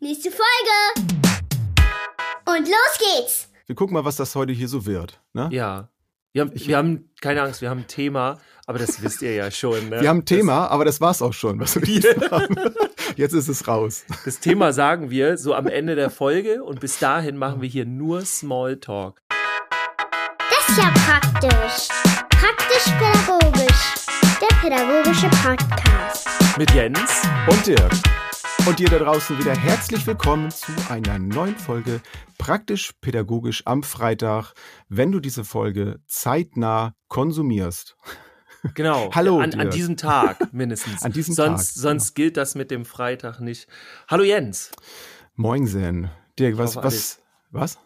Nächste Folge. Und los geht's. Wir gucken mal, was das heute hier so wird. Ne? Ja. Wir haben, wir haben, keine Angst, wir haben ein Thema, aber das wisst ihr ja schon. Ne? Wir haben ein Thema, aber das war's auch schon, was wir jetzt haben. Jetzt ist es raus. Das Thema sagen wir so am Ende der Folge und bis dahin machen wir hier nur Smalltalk. Das ist ja praktisch. Praktisch-pädagogisch. Der pädagogische Podcast. Mit Jens. Und Dirk. Und dir da draußen wieder herzlich willkommen zu einer neuen Folge Praktisch Pädagogisch am Freitag, wenn du diese Folge zeitnah konsumierst. Genau. Hallo, An, an diesem Tag mindestens. An diesem sonst, Tag, Sonst gilt das mit dem Freitag nicht. Hallo Jens. Moinsen. Dirk, was, hoffe, was, was?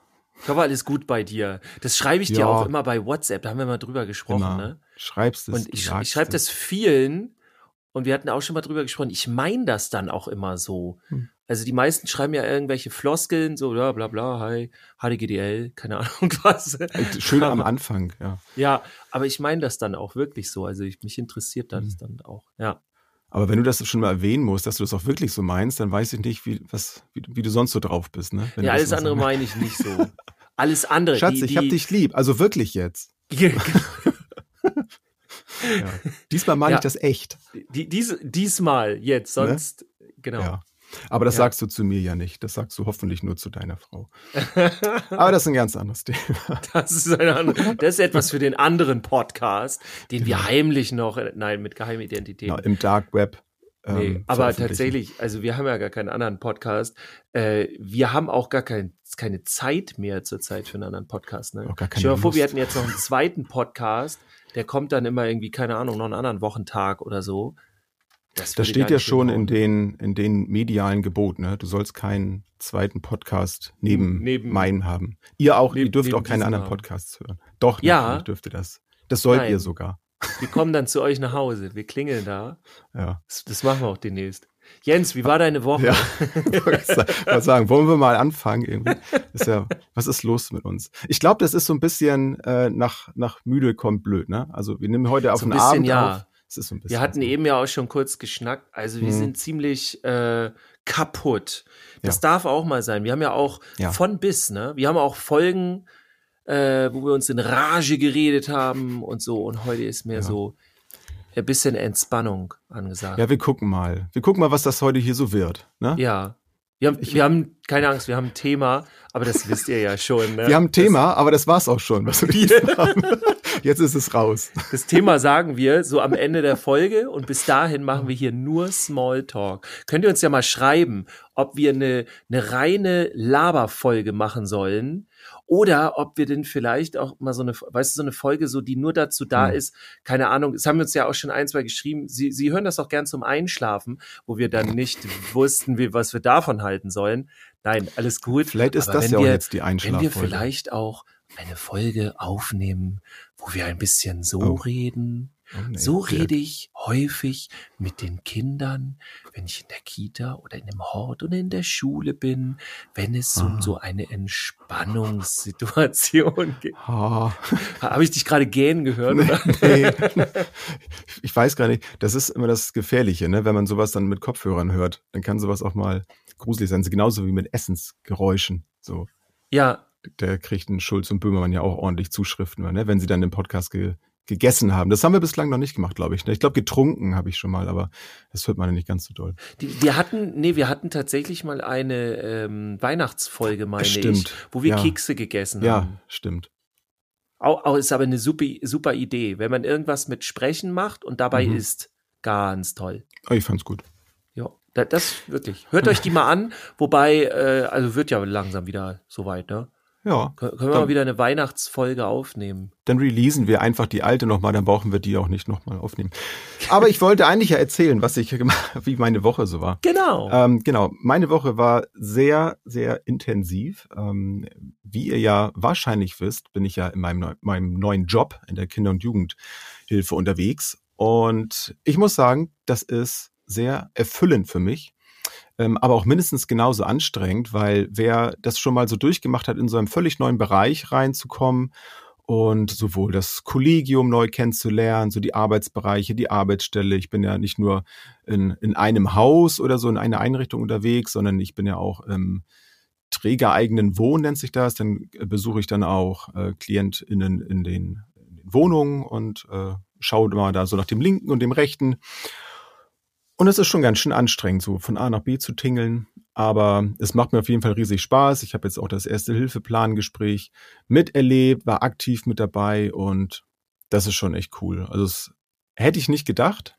Ich hoffe, alles gut bei dir. Das schreibe ich dir Ja. auch immer bei WhatsApp. Da haben wir mal drüber gesprochen. Immer. Ne? Schreibst es. Und ich, ich schreibe das vielen und wir hatten auch schon mal drüber gesprochen. Ich meine das dann auch immer so. Hm. Also die meisten schreiben ja irgendwelche Floskeln, so bla bla bla, hi, HDGDL, keine Ahnung was. Schön am Anfang, ja. Ja, aber ich meine das dann auch wirklich so. Also ich, mich interessiert Hm. das dann auch. Ja. Aber wenn du das schon mal erwähnen musst, dass du das auch wirklich so meinst, dann weiß ich nicht, wie, was, wie, wie du sonst so drauf bist. Ne? Wenn ja, alles andere meine ich nicht so. Alles andere. Schatz, die, ich hab dich lieb. Also wirklich jetzt. Ja. Diesmal meine Ja. ich das echt. die, dies, diesmal jetzt, sonst, genau. Ne? Ja. Aber das sagst du zu mir ja nicht. Das sagst du hoffentlich nur zu deiner Frau. Aber das ist ein ganz anderes Thema. Das ist, eine andere, das ist etwas für den anderen Podcast, den wir heimlich noch, nein, mit Geheimidentität. Genau, Im Dark Web. ähm, Nee, aber veröffentlichen. tatsächlich, also wir haben ja gar keinen anderen Podcast. Äh, wir haben auch gar kein, keine Zeit mehr zurzeit für einen anderen Podcast. Ne? Auch gar keine Stell dir mal vor, wir hätten jetzt noch einen zweiten Podcast, der kommt dann immer irgendwie, keine Ahnung, noch einen anderen Wochentag oder so. Das, Das steht ja schon in den, in den medialen Geboten. Ne? Du sollst keinen zweiten Podcast neben, Neben- meinen haben. Ihr auch, ihr neben- dürft neben auch keine diesem anderen haben. Podcasts hören. Doch, Ja. natürlich dürft ihr das. Das sollt Nein. ihr sogar. Wir kommen dann zu euch nach Hause. Wir klingeln da. Ja. Das, das machen wir auch demnächst. Jens, wie war deine Woche? Ja, ich sagen, wollen wir mal anfangen irgendwie? Ist ja, was ist los mit uns? Ich glaube, das ist so ein bisschen äh, nach, nach müde kommt blöd, ne? Also wir nehmen heute auf So ein den bisschen, Abend ja. auf. So Wir hatten so. eben ja auch schon kurz geschnackt. Also wir Mhm. sind ziemlich äh, kaputt. Das Ja. darf auch mal sein. Wir haben ja auch Ja. von bis, ne? Wir haben auch Folgen, äh, wo wir uns in Rage geredet haben und so. Und heute ist mir Ja. so ein bisschen Entspannung angesagt. Ja, wir gucken mal. Wir gucken mal, was das heute hier so wird. Ne? Ja. Wir haben, wir haben, keine Angst, wir haben ein Thema, aber das wisst ihr ja schon. Ne? Wir haben ein Thema, aber das war's auch schon, was wir jetzt haben. Jetzt ist es raus. Das, das Thema sagen wir so am Ende der Folge und bis dahin machen wir hier nur Smalltalk. Könnt ihr uns ja mal schreiben, ob wir eine, eine reine Laberfolge machen sollen oder ob wir denn vielleicht auch mal so eine, weißt du, so eine Folge, so die nur dazu da Hm. ist, keine Ahnung, es haben uns ja auch schon ein, zwei geschrieben, sie, sie hören das auch gern zum Einschlafen, wo wir dann nicht wussten, wie, was wir davon halten sollen. Nein, alles gut. Vielleicht ist Aber das ja auch wir- jetzt die Wenn wir Einschlaffolge. vielleicht auch eine Folge aufnehmen, wo wir ein bisschen so Oh. reden. Oh, nee, so Dirk. rede ich häufig mit den Kindern, wenn ich in der Kita oder in dem Hort oder in der Schule bin, wenn es um Ah. so eine Entspannungssituation geht. Ah, Habe ich dich gerade gähnen gehört? Oder? nee. Ich weiß gar nicht. Das ist immer das Gefährliche, ne? wenn man sowas dann mit Kopfhörern hört. Dann kann sowas auch mal gruselig sein. Genauso wie mit Essensgeräuschen. So, Ja, da kriegt ein Schulz und Böhmermann ja auch ordentlich Zuschriften, ne? wenn sie dann im Podcast ge gegessen haben. Das haben wir bislang noch nicht gemacht, glaube ich. ne? Ich glaube, getrunken habe ich schon mal, aber das hört man ja nicht ganz so doll. die, wir hatten, nee, wir hatten tatsächlich mal eine ähm, Weihnachtsfolge, meine ich, Stimmt. wo wir Ja. Kekse gegessen Ja, haben. stimmt. Auch, auch ist aber eine super, super Idee, wenn man irgendwas mit Sprechen macht und dabei Mhm. isst. Ganz toll. Oh, ich fand's gut. Ja, da- das wirklich. Hört euch die mal an, wobei, äh, also wird ja langsam wieder soweit, ne? Ja, Kön- Können wir mal wieder eine Weihnachtsfolge aufnehmen? dann releasen wir einfach die alte nochmal, dann brauchen wir die auch nicht nochmal aufnehmen. Aber ich wollte eigentlich ja erzählen, was ich gemacht, wie meine Woche so war. Genau. Ähm, genau, meine Woche war sehr, sehr intensiv. Ähm, wie ihr ja wahrscheinlich wisst, bin ich ja in meinem, neu- meinem neuen Job in der Kinder- und Jugendhilfe unterwegs. Und ich muss sagen, das ist sehr erfüllend für mich. Ähm, aber auch mindestens genauso anstrengend, weil wer das schon mal so durchgemacht hat, in so einem völlig neuen Bereich reinzukommen und sowohl das Kollegium neu kennenzulernen, so die Arbeitsbereiche, die Arbeitsstelle. Ich bin ja nicht nur in, in einem Haus oder so in einer Einrichtung unterwegs, sondern ich bin ja auch im trägereigenen Wohn nennt sich das. Dann besuche ich dann auch äh, KlientInnen in den, in den Wohnungen und äh, schaue mal da so nach dem linken und dem rechten. Und es ist schon ganz schön anstrengend, so von A nach B zu tingeln. Aber es macht mir auf jeden Fall riesig Spaß. Ich habe jetzt auch das erste Hilfeplangespräch miterlebt, war aktiv mit dabei und das ist schon echt cool. Also das hätte ich nicht gedacht.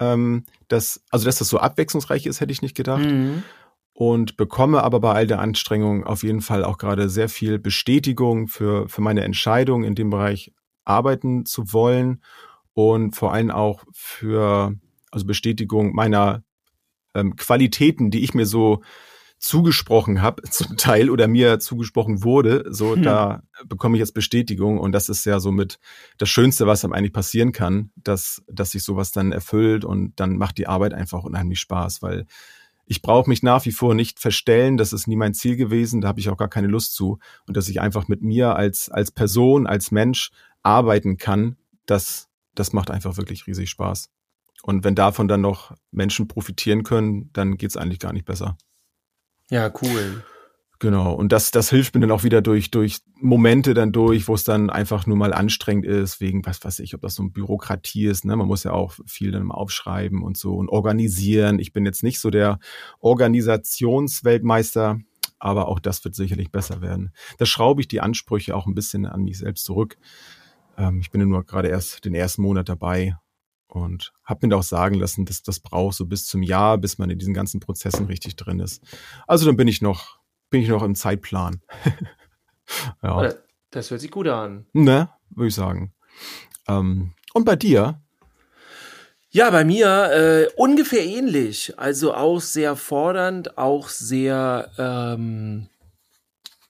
Ähm, dass, also dass das so abwechslungsreich ist, hätte ich nicht gedacht. Mhm. Und bekomme aber bei all der Anstrengung auf jeden Fall auch gerade sehr viel Bestätigung für, für meine Entscheidung, in dem Bereich arbeiten zu wollen und vor allem auch für also Bestätigung meiner ähm, Qualitäten, die ich mir so zugesprochen habe, zum Teil oder mir zugesprochen wurde, so hm. da bekomme ich jetzt Bestätigung und das ist ja somit das Schönste, was einem eigentlich passieren kann, dass dass sich sowas dann erfüllt und dann macht die Arbeit einfach unheimlich Spaß, weil ich brauche mich nach wie vor nicht verstellen, das ist nie mein Ziel gewesen, da habe ich auch gar keine Lust zu und dass ich einfach mit mir als als Person, als Mensch arbeiten kann, das das macht einfach wirklich riesig Spaß. Und wenn davon dann noch Menschen profitieren können, dann geht's eigentlich gar nicht besser. Ja, cool. Genau. Und das, das hilft mir dann auch wieder durch, durch Momente dann durch, wo es dann einfach nur mal anstrengend ist, wegen, was weiß ich, ob das so ein Bürokratie ist, ne? Man muss ja auch viel dann mal aufschreiben und so und organisieren. Ich bin jetzt nicht so der Organisationsweltmeister, aber auch das wird sicherlich besser werden. Da schraube ich die Ansprüche auch ein bisschen an mich selbst zurück. Ähm, ich bin ja nur gerade erst den ersten Monat dabei und habe mir da auch sagen lassen, dass das braucht so bis zum Jahr, bis man in diesen ganzen Prozessen richtig drin ist. Also dann bin ich noch, bin ich noch im Zeitplan. ja. Das hört sich gut an. Ne, würde ich sagen. Ähm, und bei dir? Ja, bei mir äh, ungefähr ähnlich. Also auch sehr fordernd, auch sehr, ähm,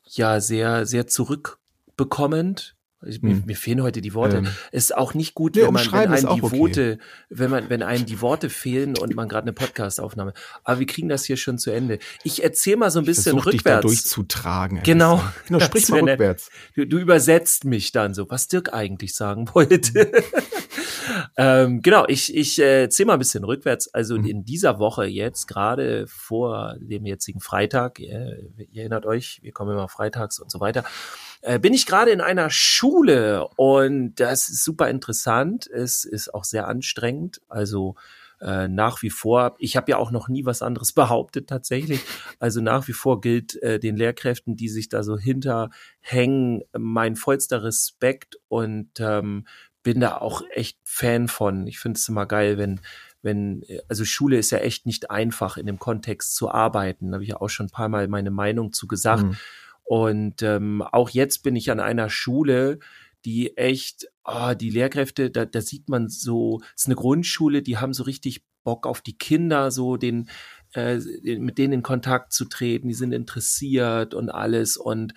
ja, sehr, sehr zurückbekommend. Mir, hm. mir, fehlen heute die Worte. Ähm, ist auch nicht gut, nee, wenn, man, wenn einem die okay. Worte, wenn man, wenn einem die Worte fehlen und man gerade eine Podcastaufnahme. Aber wir kriegen das hier schon zu Ende. Ich erzähle mal so ein bisschen ich rückwärts. Dich da durchzutragen. Genau. genau sprich mal rückwärts. Du, du, übersetzt mich dann so, was Dirk eigentlich sagen wollte. ähm, genau, ich, ich äh, erzähle mal ein bisschen rückwärts. Also mhm. in dieser Woche jetzt, gerade vor dem jetzigen Freitag, ihr, ihr erinnert euch, wir kommen immer freitags und so weiter äh, bin ich gerade in einer Schule und das ist super interessant. Es ist auch sehr anstrengend. Also äh, nach wie vor, ich habe ja auch noch nie was anderes behauptet tatsächlich. Also nach wie vor gilt äh, den Lehrkräften, die sich da so hinterhängen, mein vollster Respekt und ähm, bin da auch echt Fan von. Ich finde es immer geil, wenn wenn, also Schule ist ja echt nicht einfach in dem Kontext zu arbeiten. Da habe ich ja auch schon ein paar Mal meine Meinung zu gesagt. Mhm. Und ähm, auch jetzt bin ich an einer Schule, die echt, ah, die Lehrkräfte, da, da sieht man so, es ist eine Grundschule, die haben so richtig Bock auf die Kinder, so den, äh, mit denen in Kontakt zu treten, die sind interessiert und alles. Und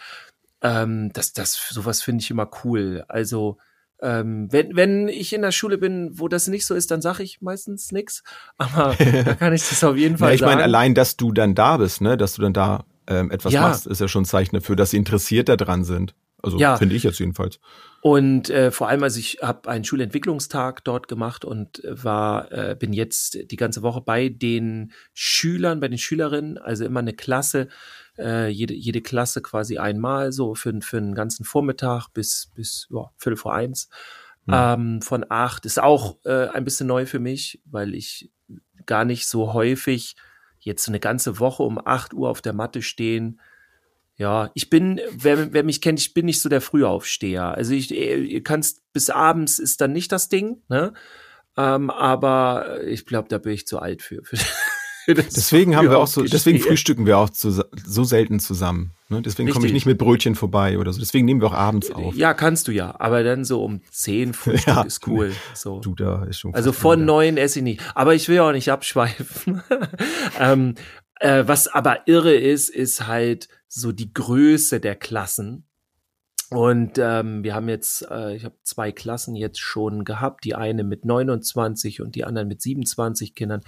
ähm, das, das, sowas finde ich immer cool. Also ähm, wenn, wenn ich in der Schule bin, wo das nicht so ist, dann sage ich meistens nichts. Aber da kann ich das auf jeden Fall ja, ich sagen. Ich meine, allein, dass du dann da bist, ne, dass du dann da ähm, etwas ja. machst, ist ja schon ein Zeichen dafür, dass sie interessiert daran sind. Also ja. finde ich jetzt jedenfalls. Und äh, vor allem, also ich habe einen Schulentwicklungstag dort gemacht und war, äh, bin jetzt die ganze Woche bei den Schülern, bei den Schülerinnen, also immer eine Klasse, äh, jede, jede Klasse quasi einmal, so für, für einen ganzen Vormittag bis, bis ja, Viertel vor eins. Hm. Ähm, von acht ist auch äh, ein bisschen neu für mich, weil ich gar nicht so häufig jetzt eine ganze Woche um 8 Uhr auf der Matte stehen. Ja, ich bin, wer, wer mich kennt, ich bin nicht so der Frühaufsteher. Also ich, ihr kannst bis abends ist dann nicht das Ding, ne? Ähm, aber ich glaube, da bin ich zu alt für. deswegen haben wir auch so, deswegen frühstücken wir auch zu, so selten zusammen. Ne? Deswegen komme ich nicht mit Brötchen vorbei oder so. Deswegen nehmen wir auch abends auf. Ja, kannst du ja. Aber dann so um zehn Frühstück ja, ist cool. So. Du, da ist schon. Also von neun esse ich nicht. Aber ich will auch nicht abschweifen. ähm, äh, was aber irre ist, ist halt so die Größe der Klassen. Und ähm, wir haben jetzt, äh, ich habe zwei Klassen jetzt schon gehabt, die eine mit 29 und die anderen mit 27 Kindern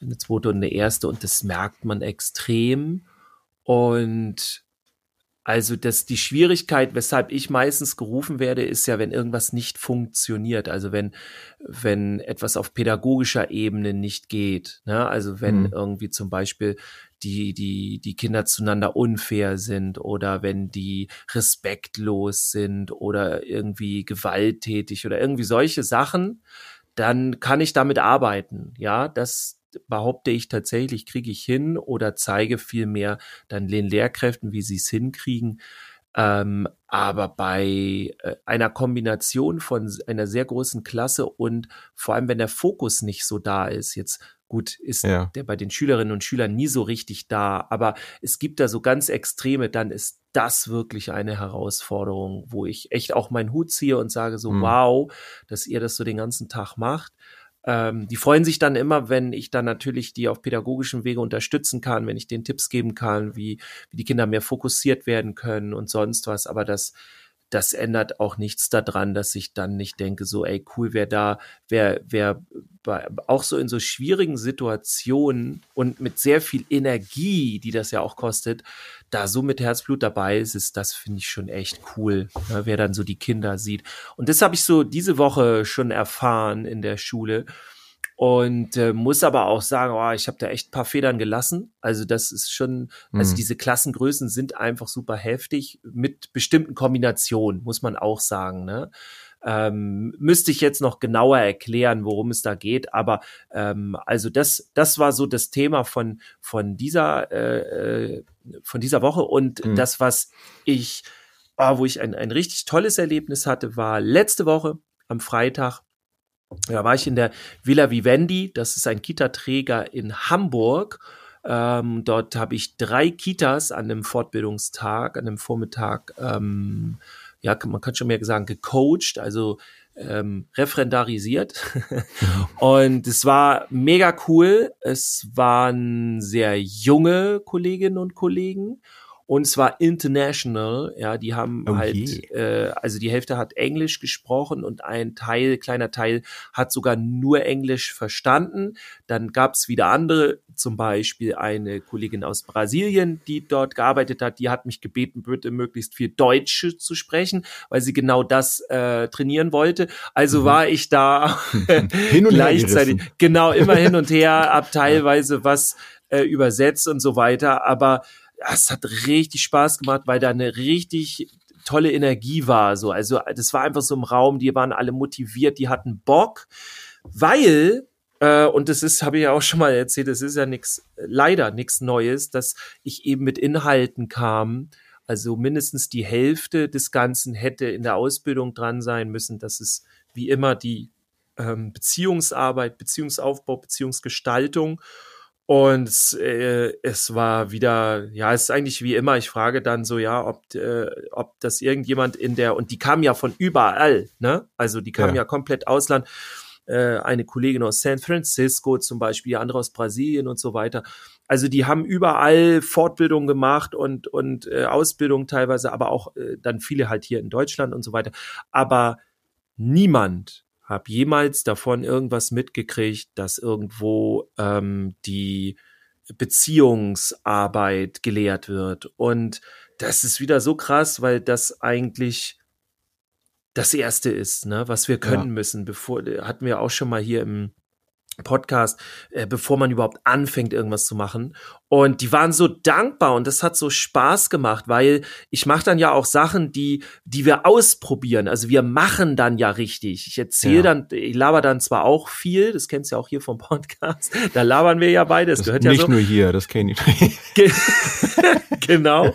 eine zweite und eine erste und das merkt man extrem. Und Also das, die Schwierigkeit, weshalb ich meistens gerufen werde, ist ja, wenn irgendwas nicht funktioniert. Also wenn, wenn etwas auf pädagogischer Ebene nicht geht. Ne? Also wenn mhm. irgendwie zum Beispiel die, die, die Kinder zueinander unfair sind oder wenn die respektlos sind oder irgendwie gewalttätig oder irgendwie solche Sachen, dann kann ich damit arbeiten. Ja, das, behaupte ich tatsächlich, kriege ich hin oder zeige vielmehr dann den Lehrkräften, wie sie es hinkriegen. Ähm, aber bei äh, einer Kombination von einer sehr großen Klasse und vor allem, wenn der Fokus nicht so da ist, jetzt gut, ist ja. der bei den Schülerinnen und Schülern nie so richtig da, aber es gibt da so ganz Extreme, dann ist das wirklich eine Herausforderung, wo ich echt auch meinen Hut ziehe und sage so, mhm. wow, dass ihr das so den ganzen Tag macht. Ähm, die freuen sich dann immer, wenn ich dann natürlich die auf pädagogischem Wege unterstützen kann, wenn ich den Tipps geben kann, wie, wie die Kinder mehr fokussiert werden können und sonst was. Aber das, das ändert auch nichts daran, dass ich dann nicht denke, so, ey, cool, wer da, wer, wer bei, auch so in so schwierigen Situationen und mit sehr viel Energie, die das ja auch kostet, da so mit Herzblut dabei ist, ist das finde ich schon echt cool, ne, wer dann so die Kinder sieht. Und das habe ich so diese Woche schon erfahren in der Schule und äh, muss aber auch sagen, oh, ich habe da echt paar Federn gelassen. Also das ist schon, also mhm. diese Klassengrößen sind einfach super heftig mit bestimmten Kombinationen, muss man auch sagen. Ne? Ähm, müsste ich jetzt noch genauer erklären, worum es da geht, aber ähm, also das, das war so das Thema von von dieser äh, äh von dieser Woche und mhm. das, was ich, oh, wo ich ein, ein richtig tolles Erlebnis hatte, war letzte Woche am Freitag. Da war ich in der Villa Vivendi, das ist ein Kita-Träger in Hamburg. Ähm, dort habe ich drei Kitas an einem Fortbildungstag, an einem Vormittag ähm, ja, man kann schon mehr sagen, gecoacht, also ähm, referendarisiert. und es war mega cool. Es waren sehr junge Kolleginnen und Kollegen und zwar international. Ja, die haben oh halt, äh, also die Hälfte hat Englisch gesprochen und ein Teil, kleiner Teil, hat sogar nur Englisch verstanden. Dann gab's wieder andere, zum Beispiel eine Kollegin aus Brasilien, die dort gearbeitet hat, die hat mich gebeten, bitte möglichst viel Deutsch zu sprechen, weil sie genau das äh, trainieren wollte. Also mhm. war ich da hin und gleichzeitig, genau, immer hin und her, ab teilweise was äh, übersetzt und so weiter. Aber es hat richtig Spaß gemacht, weil da eine richtig tolle Energie war. So, also das war einfach so im Raum, die waren alle motiviert, die hatten Bock, weil äh, und das ist, habe ich ja auch schon mal erzählt, das ist ja nichts, leider nichts Neues, dass ich eben mit Inhalten kam. Also mindestens die Hälfte des Ganzen hätte in der Ausbildung dran sein müssen. Das ist wie immer die ähm, Beziehungsarbeit, Beziehungsaufbau, Beziehungsgestaltung. Und es, äh, es war wieder, ja, es ist eigentlich wie immer. Ich frage dann so, ja, ob, äh, ob das irgendjemand in der, und die kamen ja von überall, ne? Also die kamen ja, ja komplett Ausland. Äh, eine Kollegin aus San Francisco zum Beispiel, andere aus Brasilien und so weiter. Also die haben überall Fortbildung gemacht und, und äh, Ausbildung teilweise, aber auch äh, dann viele halt hier in Deutschland und so weiter. Aber niemand habe jemals davon irgendwas mitgekriegt, dass irgendwo ähm, die Beziehungsarbeit gelehrt wird. Und das ist wieder so krass, weil das eigentlich das Erste ist, ne, was wir können ja. müssen. Bevor hatten wir auch schon mal hier im Podcast, äh, bevor man überhaupt anfängt, irgendwas zu machen. Und die waren so dankbar und das hat so Spaß gemacht, weil ich mache dann ja auch Sachen, die, die wir ausprobieren. Also wir machen dann ja richtig. Ich erzähle ja. dann, ich laber dann zwar auch viel, das kennst du ja auch hier vom Podcast, da labern wir ja beide, das, das gehört ja so. Nicht nur hier, das kenne ich. genau.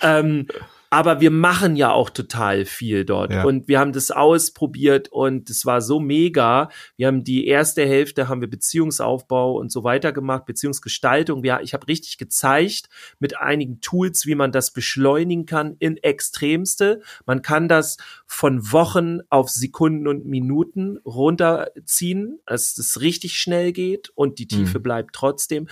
ähm, aber wir machen ja auch total viel dort. Ja. Und wir haben das ausprobiert und es war so mega. Wir haben die erste Hälfte haben wir Beziehungsaufbau und so weiter gemacht, Beziehungsgestaltung. Wir, ich habe richtig gezeigt mit einigen Tools, wie man das beschleunigen kann in Extremste. Man kann das von Wochen auf Sekunden und Minuten runterziehen, dass es richtig schnell geht und die Tiefe mhm. bleibt trotzdem.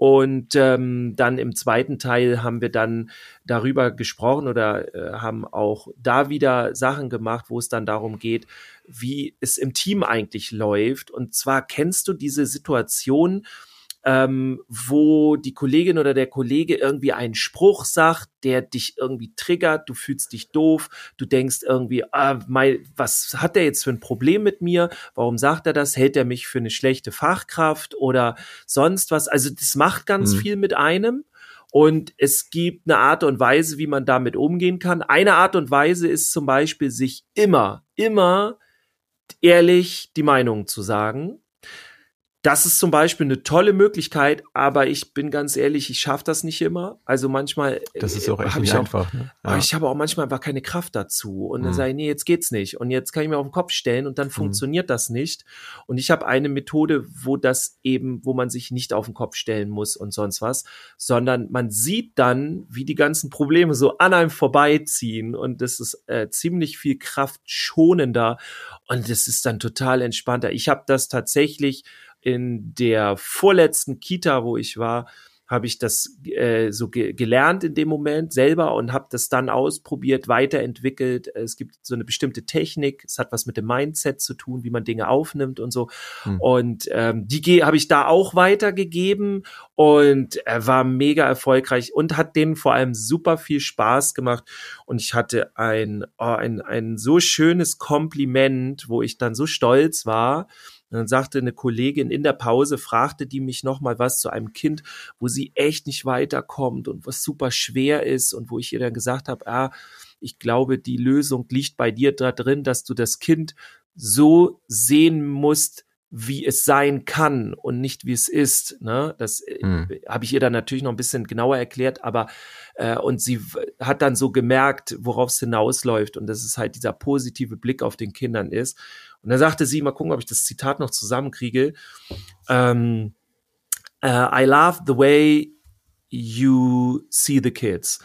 Und ähm, dann im zweiten Teil haben wir dann darüber gesprochen oder äh, haben auch da wieder Sachen gemacht, wo es dann darum geht, wie es im Team eigentlich läuft. Und zwar kennst du diese Situation, ähm, wo die Kollegin oder der Kollege irgendwie einen Spruch sagt, der dich irgendwie triggert, du fühlst dich doof, du denkst irgendwie, ah, mein, was hat der jetzt für ein Problem mit mir? Warum sagt er das? Hält er mich für eine schlechte Fachkraft oder sonst was? Also das macht ganz mhm. viel mit einem. Und es gibt eine Art und Weise, wie man damit umgehen kann. Eine Art und Weise ist zum Beispiel, sich immer, immer ehrlich die Meinung zu sagen das ist zum Beispiel eine tolle Möglichkeit, aber ich bin ganz ehrlich, ich schaffe das nicht immer. Also manchmal. Das ist auch echt nicht einfach. Ne? Ja. ich habe auch manchmal einfach keine Kraft dazu. Und dann mhm. sage ich, nee, jetzt geht's nicht. Und jetzt kann ich mir auf den Kopf stellen und dann mhm. funktioniert das nicht. Und ich habe eine Methode, wo das eben, wo man sich nicht auf den Kopf stellen muss und sonst was, sondern man sieht dann, wie die ganzen Probleme so an einem vorbeiziehen. Und das ist äh, ziemlich viel kraftschonender. Und das ist dann total entspannter. Ich habe das tatsächlich in der vorletzten Kita, wo ich war, habe ich das äh, so ge gelernt in dem Moment selber und habe das dann ausprobiert, weiterentwickelt. Es gibt so eine bestimmte Technik, es hat was mit dem Mindset zu tun, wie man Dinge aufnimmt und so. Hm. Und ähm, die habe ich da auch weitergegeben und er war mega erfolgreich und hat denen vor allem super viel Spaß gemacht. Und ich hatte ein, oh, ein, ein so schönes Kompliment, wo ich dann so stolz war und dann sagte eine Kollegin in der Pause, fragte die mich nochmal was zu einem Kind, wo sie echt nicht weiterkommt und was super schwer ist und wo ich ihr dann gesagt habe, ah, ich glaube, die Lösung liegt bei dir da drin, dass du das Kind so sehen musst, wie es sein kann und nicht wie es ist. Ne? Das mhm. habe ich ihr dann natürlich noch ein bisschen genauer erklärt, aber äh, und sie hat dann so gemerkt, worauf es hinausläuft und dass es halt dieser positive Blick auf den Kindern ist. Und dann sagte sie, mal gucken, ob ich das Zitat noch zusammenkriege. Ähm, uh, I love the way you see the kids.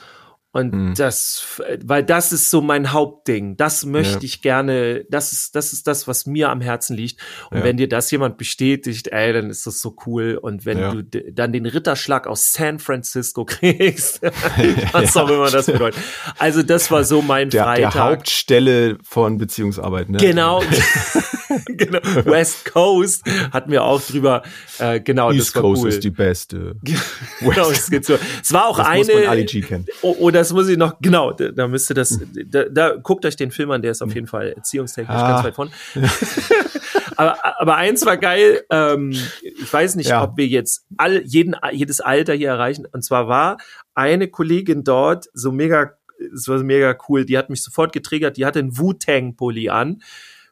Und mhm. das, weil das ist so mein Hauptding. Das möchte ja. ich gerne, das ist, das ist das, was mir am Herzen liegt. Und ja. wenn dir das jemand bestätigt, ey, dann ist das so cool. Und wenn ja. du dann den Ritterschlag aus San Francisco kriegst, was auch immer das bedeutet. Also das war so mein der, Freitag. Der Hauptstelle von Beziehungsarbeit, ne? Genau. genau. West Coast hatten wir auch drüber. Äh, genau, East das war Coast cool. ist die beste. genau, es, geht so. es war auch das eine. Muss man Ali G kennen. Oh, oh, das muss ich noch. Genau, da, da müsste das. Da, da guckt euch den Film an. Der ist auf jeden Fall erziehungstechnisch ah. ganz weit von. aber, aber eins war geil. Ähm, ich weiß nicht, ja. ob wir jetzt all, jeden, jedes Alter hier erreichen. Und zwar war eine Kollegin dort so mega es war mega cool. Die hat mich sofort getriggert. Die hatte einen Wu-Tang-Pulli an.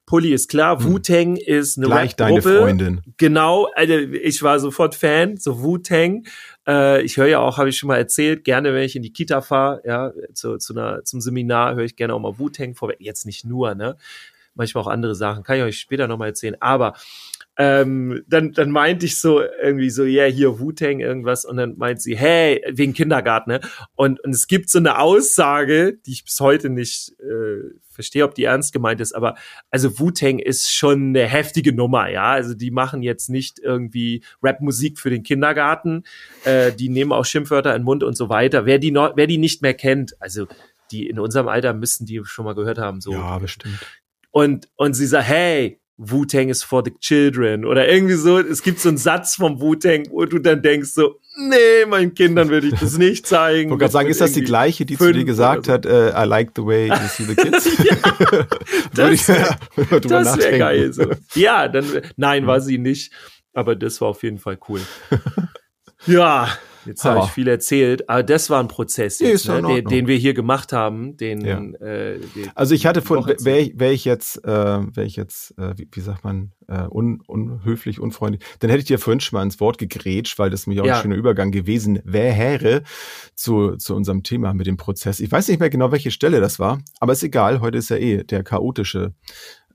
Pulli ist klar, hm. Wu-Tang ist eine Gleich deine Freundin. Genau, also ich war sofort Fan, so Wu-Tang. Äh, ich höre ja auch, habe ich schon mal erzählt, gerne, wenn ich in die Kita fahre, ja, zu, zu einer, zum Seminar höre ich gerne auch mal Wu-Tang vor. Jetzt nicht nur, ne? Manchmal auch andere Sachen, kann ich euch später nochmal erzählen. Aber ähm, dann, dann meinte ich so irgendwie so, ja, yeah, hier Wu-Tang irgendwas und dann meint sie, hey, wegen Kindergarten, ne? Und, und es gibt so eine Aussage, die ich bis heute nicht äh, verstehe, ob die ernst gemeint ist, aber also Wu-Tang ist schon eine heftige Nummer, ja. Also die machen jetzt nicht irgendwie Rap-Musik für den Kindergarten, äh, die nehmen auch Schimpfwörter in den Mund und so weiter. Wer die, noch, wer die nicht mehr kennt, also die in unserem Alter müssen die schon mal gehört haben. So. Ja, bestimmt. Und, und sie sagt, hey, Wu-Tang is for the children oder irgendwie so. Es gibt so einen Satz vom Wu-Tang, wo du dann denkst so, nee, meinen Kindern würde ich das nicht zeigen. Ich wollte gerade sagen, ist das die gleiche, die zu dir gesagt so. hat, uh, I like the way you see the kids? ja, das wäre wär geil. So. Ja, dann, nein, war sie nicht, aber das war auf jeden Fall cool. ja, Jetzt habe ich viel erzählt, aber das war ein Prozess, jetzt, ne, den, den, wir hier gemacht haben. Den, ja. äh, den also ich hatte von, wäre ich, wär ich jetzt, äh, wäre ich jetzt, äh, wie, wie sagt man, äh, un, unhöflich, unfreundlich, dann hätte ich dir vorhin schon mal ins Wort gegrätscht, weil das mich auch ja. ein schöner Übergang gewesen wäre zu, zu unserem Thema mit dem Prozess. Ich weiß nicht mehr genau, welche Stelle das war, aber ist egal. Heute ist ja eh der chaotische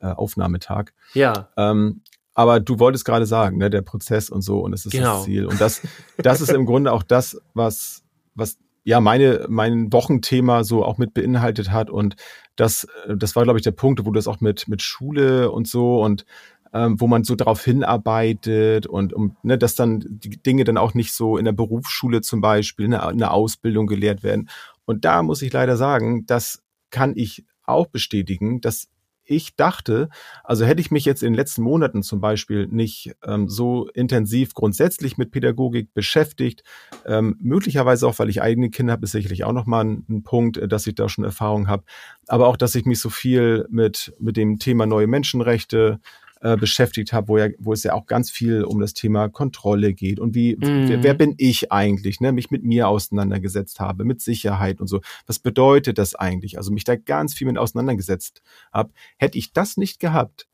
äh, Aufnahmetag. Ja. Ähm, aber du wolltest gerade sagen, ne, der Prozess und so, und das ist genau. das Ziel. Und das, das ist im Grunde auch das, was, was ja meine, mein Wochenthema so auch mit beinhaltet hat. Und das, das war, glaube ich, der Punkt, wo du das auch mit, mit Schule und so und ähm, wo man so darauf hinarbeitet und um, ne, dass dann die Dinge dann auch nicht so in der Berufsschule zum Beispiel, in der, in der Ausbildung gelehrt werden. Und da muss ich leider sagen, das kann ich auch bestätigen, dass ich dachte, also hätte ich mich jetzt in den letzten Monaten zum Beispiel nicht ähm, so intensiv grundsätzlich mit Pädagogik beschäftigt, ähm, möglicherweise auch, weil ich eigene Kinder habe, ist sicherlich auch nochmal ein, ein Punkt, äh, dass ich da schon Erfahrung habe, aber auch, dass ich mich so viel mit, mit dem Thema neue Menschenrechte, äh, beschäftigt habe, wo, ja, wo es ja auch ganz viel um das Thema Kontrolle geht und wie, mhm. wer, wer bin ich eigentlich, ne? mich mit mir auseinandergesetzt habe, mit Sicherheit und so. Was bedeutet das eigentlich? Also mich da ganz viel mit auseinandergesetzt habe. Hätte ich das nicht gehabt,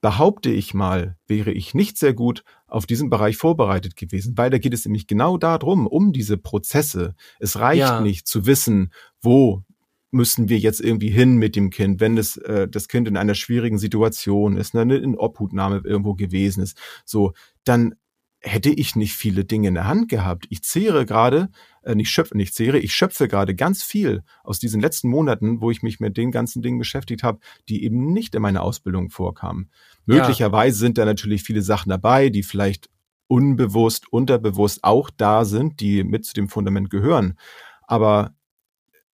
behaupte ich mal, wäre ich nicht sehr gut auf diesen Bereich vorbereitet gewesen, weil da geht es nämlich genau darum, um diese Prozesse. Es reicht ja. nicht zu wissen, wo müssen wir jetzt irgendwie hin mit dem Kind, wenn das, äh, das Kind in einer schwierigen Situation ist, ne, in Obhutnahme irgendwo gewesen ist, so, dann hätte ich nicht viele Dinge in der Hand gehabt. Ich zehre gerade, äh, nicht schöpfe, nicht zehre, ich schöpfe gerade ganz viel aus diesen letzten Monaten, wo ich mich mit den ganzen Dingen beschäftigt habe, die eben nicht in meiner Ausbildung vorkamen. Möglicherweise ja. sind da natürlich viele Sachen dabei, die vielleicht unbewusst, unterbewusst auch da sind, die mit zu dem Fundament gehören. Aber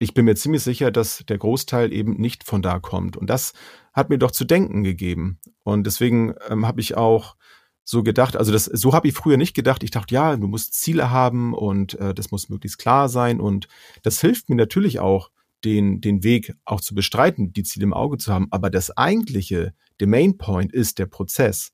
ich bin mir ziemlich sicher, dass der Großteil eben nicht von da kommt. Und das hat mir doch zu denken gegeben. Und deswegen ähm, habe ich auch so gedacht, also das, so habe ich früher nicht gedacht. Ich dachte, ja, du musst Ziele haben und äh, das muss möglichst klar sein. Und das hilft mir natürlich auch, den, den Weg auch zu bestreiten, die Ziele im Auge zu haben. Aber das eigentliche, der Main Point ist der Prozess.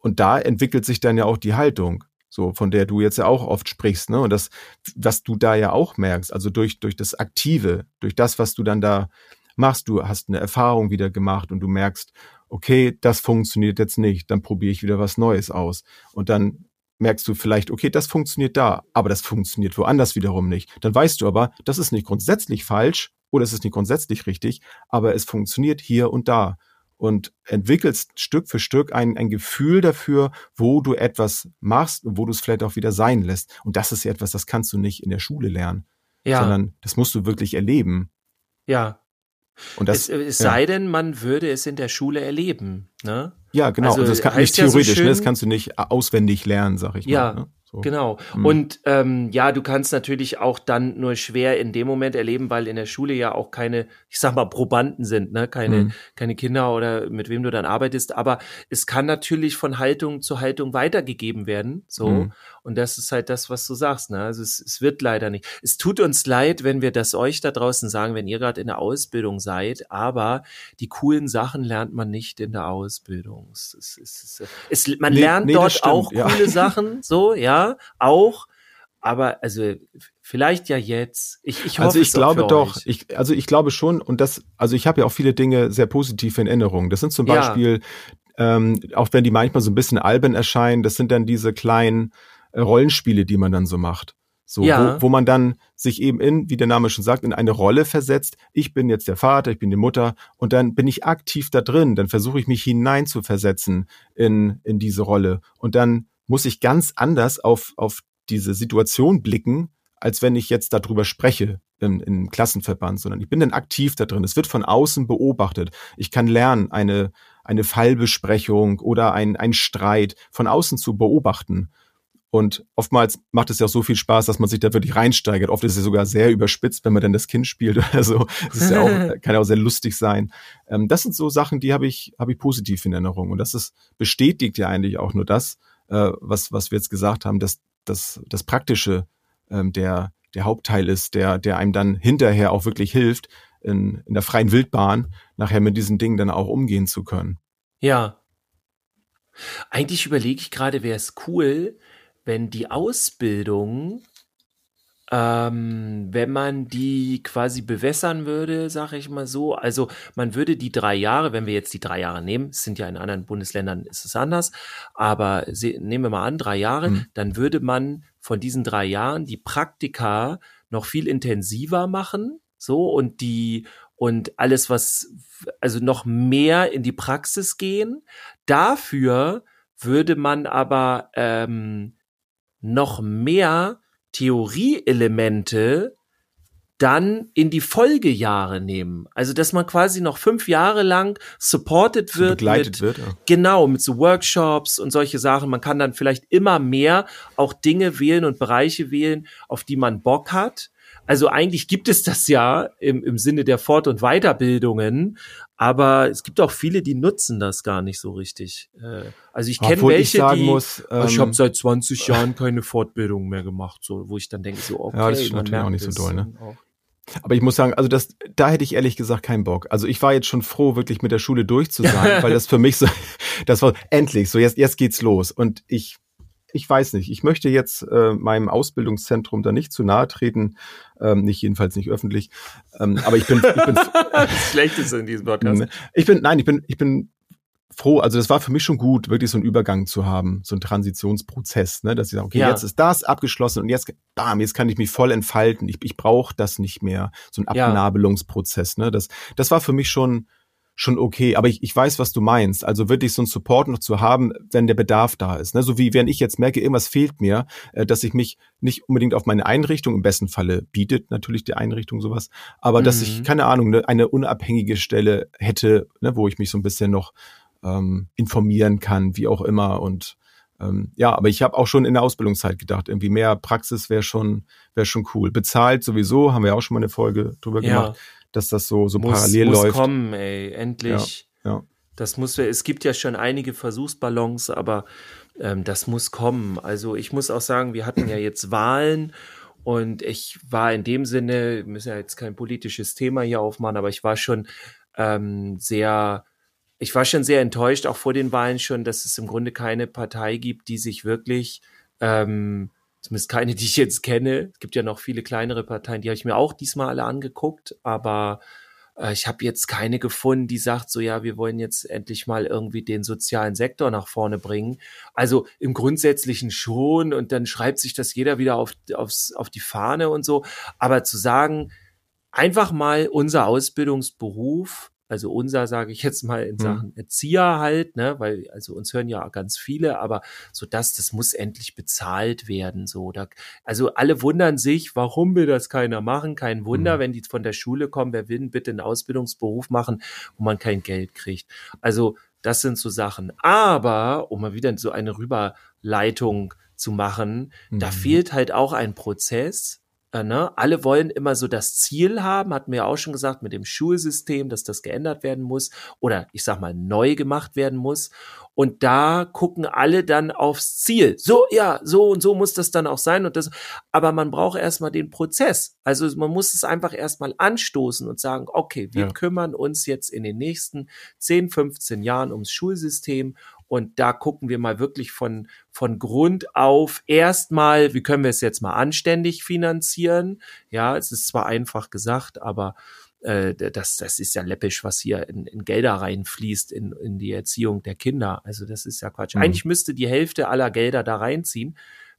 Und da entwickelt sich dann ja auch die Haltung so von der du jetzt ja auch oft sprichst, ne? Und das, was du da ja auch merkst, also durch, durch das Aktive, durch das, was du dann da machst, du hast eine Erfahrung wieder gemacht und du merkst, okay, das funktioniert jetzt nicht, dann probiere ich wieder was Neues aus. Und dann merkst du vielleicht, okay, das funktioniert da, aber das funktioniert woanders wiederum nicht. Dann weißt du aber, das ist nicht grundsätzlich falsch oder es ist nicht grundsätzlich richtig, aber es funktioniert hier und da und entwickelst Stück für Stück ein, ein Gefühl dafür, wo du etwas machst und wo du es vielleicht auch wieder sein lässt. Und das ist ja etwas, das kannst du nicht in der Schule lernen, ja. sondern das musst du wirklich erleben. Ja. Und das, es, es ja. sei denn, man würde es in der Schule erleben. Ne? Ja, genau. Also, also das kann nicht theoretisch, ja so schön, ne? das kannst du nicht auswendig lernen, sag ich mal. Ja, ne? So. Genau. Mhm. Und ähm, ja, du kannst natürlich auch dann nur schwer in dem Moment erleben, weil in der Schule ja auch keine, ich sag mal, Probanden sind, ne? Keine, mhm. keine Kinder oder mit wem du dann arbeitest. Aber es kann natürlich von Haltung zu Haltung weitergegeben werden. So. Mhm. Und das ist halt das, was du sagst. Ne? Also es, es wird leider nicht. Es tut uns leid, wenn wir das euch da draußen sagen, wenn ihr gerade in der Ausbildung seid, aber die coolen Sachen lernt man nicht in der Ausbildung. Es, es, es, es, man nee, lernt nee, dort stimmt, auch ja. coole Sachen, so, ja auch. Aber also vielleicht ja jetzt. Ich, ich hoffe, also ich glaube doch, ich, also ich glaube schon, und das, also ich habe ja auch viele Dinge sehr positiv in Erinnerung. Das sind zum Beispiel, ja. ähm, auch wenn die manchmal so ein bisschen albern erscheinen, das sind dann diese kleinen äh, Rollenspiele, die man dann so macht. So, ja. wo, wo man dann sich eben in, wie der Name schon sagt, in eine Rolle versetzt. Ich bin jetzt der Vater, ich bin die Mutter und dann bin ich aktiv da drin. Dann versuche ich mich hinein zu versetzen in, in diese Rolle. Und dann muss ich ganz anders auf, auf diese Situation blicken, als wenn ich jetzt darüber spreche im, im Klassenverband, sondern ich bin dann aktiv da drin. Es wird von außen beobachtet. Ich kann lernen, eine, eine Fallbesprechung oder ein, ein Streit von außen zu beobachten. Und oftmals macht es ja auch so viel Spaß, dass man sich da wirklich reinsteigert. Oft ist es sogar sehr überspitzt, wenn man dann das Kind spielt oder so. Das ist ja auch, kann ja auch sehr lustig sein. Ähm, das sind so Sachen, die habe ich, habe ich positiv in Erinnerung. Und das ist, bestätigt ja eigentlich auch nur das, äh, was, was wir jetzt gesagt haben, dass, dass das Praktische ähm, der, der Hauptteil ist, der, der einem dann hinterher auch wirklich hilft, in, in der freien Wildbahn nachher mit diesen Dingen dann auch umgehen zu können. Ja. Eigentlich überlege ich gerade, wäre es cool, wenn die Ausbildung ähm, wenn man die quasi bewässern würde, sage ich mal so, also man würde die drei Jahre, wenn wir jetzt die drei Jahre nehmen, es sind ja in anderen Bundesländern ist es anders, aber nehmen wir mal an, drei Jahre, mhm. dann würde man von diesen drei Jahren die Praktika noch viel intensiver machen, so und die und alles, was also noch mehr in die Praxis gehen. Dafür würde man aber ähm, noch mehr Theorieelemente dann in die Folgejahre nehmen. Also, dass man quasi noch fünf Jahre lang supported wird. Begleitet mit, wird. Ja. Genau, mit so Workshops und solche Sachen. Man kann dann vielleicht immer mehr auch Dinge wählen und Bereiche wählen, auf die man Bock hat. Also eigentlich gibt es das ja im, im Sinne der Fort- und Weiterbildungen, aber es gibt auch viele, die nutzen das gar nicht so richtig. Äh, also ich kenne welche, ich die muss, ähm, ich habe seit 20 Jahren keine Fortbildung mehr gemacht, so wo ich dann denke so okay, Ja, das ist natürlich auch nicht so doll, ne? auch- Aber ich muss sagen, also das, da hätte ich ehrlich gesagt keinen Bock. Also ich war jetzt schon froh, wirklich mit der Schule durch zu sein, weil das für mich so, das war endlich so, jetzt, jetzt geht's los. Und ich, ich weiß nicht, ich möchte jetzt äh, meinem Ausbildungszentrum da nicht zu nahe treten, ähm, nicht jedenfalls nicht öffentlich. Ähm, aber ich bin, ich bin, das Schlechteste in diesem Podcast. ich bin, nein, ich bin, ich bin froh. Also das war für mich schon gut, wirklich so einen Übergang zu haben, so einen Transitionsprozess, ne, dass ich sage, okay, Ja. jetzt ist das abgeschlossen und jetzt, bam, jetzt kann ich mich voll entfalten. Ich, ich brauche das nicht mehr, so ein. Abnabelungsprozess. Ne, das, das war für mich schon schon okay, aber ich, ich weiß, was du meinst. Also wirklich so einen Support noch zu haben, wenn der Bedarf da ist. Ne? So wie wenn ich jetzt merke, irgendwas fehlt mir, äh, dass ich mich nicht unbedingt auf meine Einrichtung, im besten Falle bietet natürlich die Einrichtung sowas, aber dass ich, Mhm. keine Ahnung, ne, eine unabhängige Stelle hätte, ne, wo ich mich so ein bisschen noch ähm, informieren kann, wie auch immer. Und ähm, ja, aber ich habe auch schon in der Ausbildungszeit gedacht, irgendwie mehr Praxis wäre schon, wäre schon cool. Bezahlt sowieso, haben wir auch schon mal eine Folge drüber Ja. gemacht, dass das so, so muss, parallel muss läuft. kommen, ey, endlich. Ja. Das muss, es gibt ja schon einige Versuchsballons, aber ähm, das muss kommen. Also ich muss auch sagen, wir hatten ja jetzt Wahlen und ich war in dem Sinne, wir müssen ja jetzt kein politisches Thema hier aufmachen, aber ich war schon ähm, sehr, ich war schon sehr enttäuscht, auch vor den Wahlen schon, dass es im Grunde keine Partei gibt, die sich wirklich ähm, zumindest keine, die ich jetzt kenne. Es gibt ja noch viele kleinere Parteien, die habe ich mir auch diesmal alle angeguckt, aber äh, ich habe jetzt keine gefunden, die sagt so, ja, wir wollen jetzt endlich mal irgendwie den sozialen Sektor nach vorne bringen. Also im Grundsätzlichen schon und dann schreibt sich das jeder wieder auf, aufs, auf die Fahne und so. Aber zu sagen, einfach mal unser Ausbildungsberuf, also unser sage ich jetzt mal in Mhm. Sachen Erzieher halt, ne, weil also uns hören ja ganz viele, aber so das, das muss endlich bezahlt werden, so da, also alle wundern sich, warum will das keiner machen? Kein Wunder, Mhm. wenn die von der Schule kommen, wer will denn bitte einen Ausbildungsberuf machen, wo man kein Geld kriegt? Also das sind so Sachen. Aber um mal wieder so eine Rüberleitung zu machen, da Mhm. fehlt halt auch ein Prozess. Äh, ne? Alle wollen immer so das Ziel haben, hatten wir ja auch schon gesagt, mit dem Schulsystem, dass das geändert werden muss oder ich sag mal neu gemacht werden muss. Und da gucken alle dann aufs Ziel. So, ja, so und so muss das dann auch sein. Und das, aber man braucht erstmal den Prozess. Also man muss es einfach erstmal anstoßen und sagen, okay, wir Ja. kümmern uns jetzt in den nächsten 10, 15 Jahren ums Schulsystem und da gucken wir mal wirklich von, von Grund auf erstmal, wie können wir es jetzt mal anständig finanzieren? Ja, es ist zwar einfach gesagt, aber äh, das, das ist ja läppisch, was hier in, in Gelder reinfließt in, in die Erziehung der Kinder. Also das ist ja Quatsch. Mhm. Eigentlich müsste die Hälfte aller Gelder da reinziehen,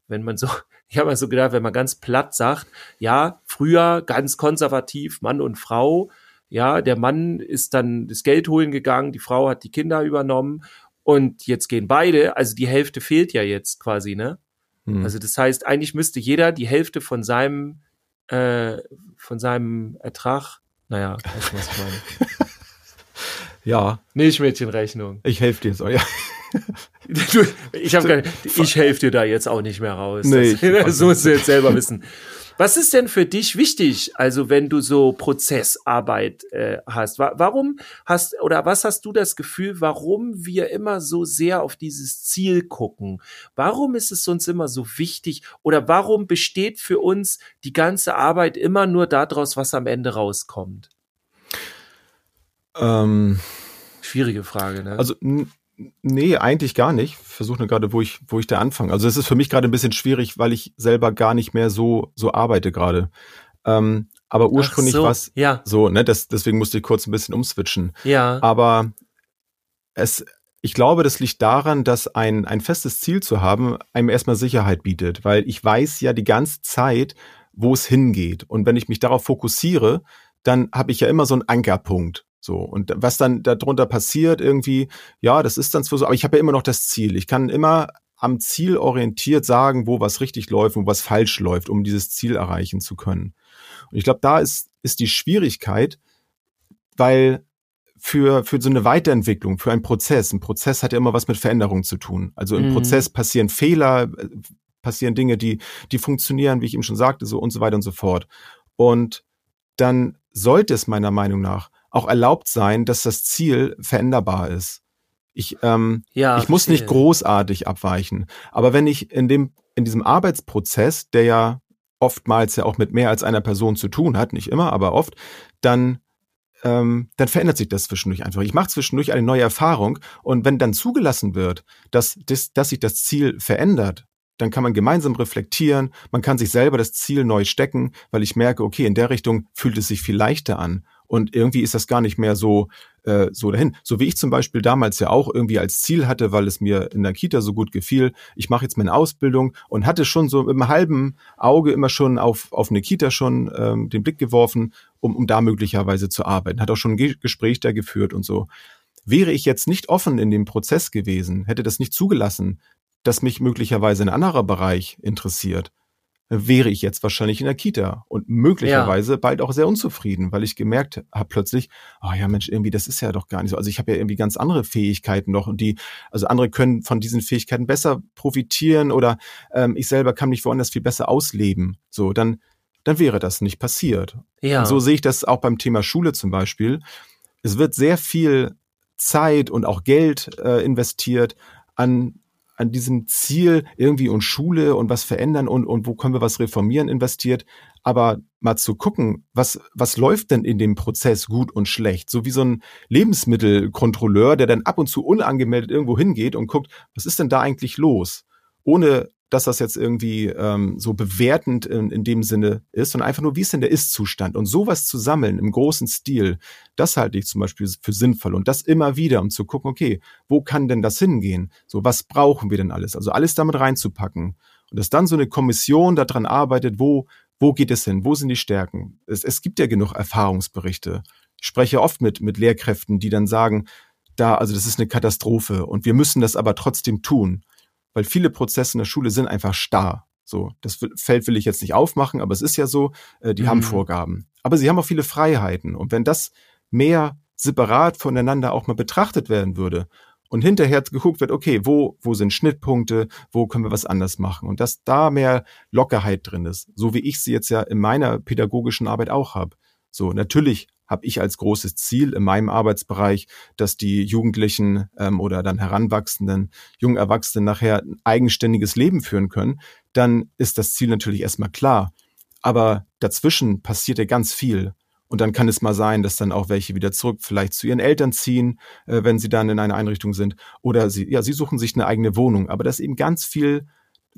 wenn man so, ich habe mal so gedacht, wenn man ganz platt sagt, ja, früher ganz konservativ, Mann und Frau, ja, der Mann ist dann das Geld holen gegangen, die Frau hat die Kinder übernommen und jetzt gehen beide, also die Hälfte fehlt ja jetzt quasi, ne? Mhm. Also das heißt, eigentlich müsste jeder die Hälfte von seinem äh, von seinem Ertrag, naja, weißt du, was ich meine? ja, Milchmädchenrechnung. ich helfe dir so, ja. Du, ich habe ich helfe dir da jetzt auch nicht mehr raus. Nee, das, ich- das musst du jetzt selber wissen. Was ist denn für dich wichtig, also wenn du so Prozessarbeit äh, hast? Wa warum hast oder was hast du das Gefühl, warum wir immer so sehr auf dieses Ziel gucken? Warum ist es uns immer so wichtig oder warum besteht für uns die ganze Arbeit immer nur daraus, was am Ende rauskommt? Ähm, Schwierige Frage, ne? Also nee, eigentlich gar nicht. Versuche nur gerade, wo ich, wo ich da anfange. Also es ist für mich gerade ein bisschen schwierig, weil ich selber gar nicht mehr so so arbeite gerade. Ähm, aber ursprünglich so, war es ja, so, ne? Das, deswegen musste ich kurz ein bisschen umswitchen. ja, Aber es, ich glaube, das liegt daran, dass ein, ein festes Ziel zu haben, einem erstmal Sicherheit bietet, weil ich weiß ja die ganze Zeit, wo es hingeht. Und wenn ich mich darauf fokussiere, dann habe ich ja immer so einen Ankerpunkt. So. Und was dann darunter passiert, irgendwie, ja, das ist dann zwar so, aber ich habe ja immer noch das Ziel. Ich kann immer am Ziel orientiert sagen, wo was richtig läuft, wo was falsch läuft, um dieses Ziel erreichen zu können. Und ich glaube, da ist, ist die Schwierigkeit, weil für, für so eine Weiterentwicklung, für einen Prozess, ein Prozess hat ja immer was mit Veränderung zu tun. Also im Mhm. Prozess passieren Fehler, äh, passieren Dinge, die, die funktionieren, wie ich eben schon sagte, so und so weiter und so fort. Und dann sollte es meiner Meinung nach auch erlaubt sein, dass das Ziel veränderbar ist. Ich, ähm, ja, ich muss nicht großartig abweichen. Aber wenn ich in dem, in diesem Arbeitsprozess, der ja oftmals ja auch mit mehr als einer Person zu tun hat, nicht immer, aber oft, dann ähm, dann verändert sich das zwischendurch einfach. Ich mache zwischendurch eine neue Erfahrung und wenn dann zugelassen wird, dass, dass, dass sich das Ziel verändert, dann kann man gemeinsam reflektieren, man kann sich selber das Ziel neu stecken, weil ich merke, okay, in der Richtung fühlt es sich viel leichter an. Und irgendwie ist das gar nicht mehr so, äh, so dahin. So wie ich zum Beispiel damals ja auch irgendwie als Ziel hatte, weil es mir in der Kita so gut gefiel, ich mache jetzt meine Ausbildung und hatte schon so im halben Auge immer schon auf, auf eine Kita schon ähm, den Blick geworfen, um, um da möglicherweise zu arbeiten. Hat auch schon ein Ge Gespräch da geführt und so. Wäre ich jetzt nicht offen in dem Prozess gewesen, hätte das nicht zugelassen, dass mich möglicherweise ein anderer Bereich interessiert, wäre ich jetzt wahrscheinlich in der Kita und möglicherweise ja. bald auch sehr unzufrieden, weil ich gemerkt habe plötzlich, oh ja Mensch, irgendwie das ist ja doch gar nicht so. Also ich habe ja irgendwie ganz andere Fähigkeiten noch und die, also andere können von diesen Fähigkeiten besser profitieren oder ähm, ich selber kann mich woanders viel besser ausleben. So, dann, dann wäre das nicht passiert. Ja. Und so sehe ich das auch beim Thema Schule zum Beispiel. Es wird sehr viel Zeit und auch Geld äh, investiert an an diesem Ziel irgendwie und Schule und was verändern und, und wo können wir was reformieren investiert. Aber mal zu gucken, was, was läuft denn in dem Prozess gut und schlecht? So wie so ein Lebensmittelkontrolleur, der dann ab und zu unangemeldet irgendwo hingeht und guckt, was ist denn da eigentlich los? Ohne dass das jetzt irgendwie ähm, so bewertend in, in dem Sinne ist, sondern einfach nur, wie ist denn der Ist-Zustand? Und sowas zu sammeln im großen Stil, das halte ich zum Beispiel für sinnvoll. Und das immer wieder, um zu gucken, okay, wo kann denn das hingehen? So, was brauchen wir denn alles? Also alles damit reinzupacken. Und dass dann so eine Kommission daran arbeitet, wo, wo geht es hin? Wo sind die Stärken? Es, es gibt ja genug Erfahrungsberichte. Ich spreche oft mit, mit Lehrkräften, die dann sagen, da, also das ist eine Katastrophe und wir müssen das aber trotzdem tun weil viele Prozesse in der Schule sind einfach starr. So, das Feld will ich jetzt nicht aufmachen, aber es ist ja so, äh, die mhm. haben Vorgaben. Aber sie haben auch viele Freiheiten. Und wenn das mehr separat voneinander auch mal betrachtet werden würde und hinterher geguckt wird, okay, wo, wo sind Schnittpunkte, wo können wir was anders machen und dass da mehr Lockerheit drin ist, so wie ich sie jetzt ja in meiner pädagogischen Arbeit auch habe. So, natürlich habe ich als großes Ziel in meinem Arbeitsbereich, dass die Jugendlichen ähm, oder dann heranwachsenden jungen Erwachsenen nachher ein eigenständiges Leben führen können, dann ist das Ziel natürlich erstmal klar. Aber dazwischen passiert ja ganz viel. Und dann kann es mal sein, dass dann auch welche wieder zurück vielleicht zu ihren Eltern ziehen, äh, wenn sie dann in einer Einrichtung sind. Oder sie, ja, sie suchen sich eine eigene Wohnung. Aber da ist eben ganz viel,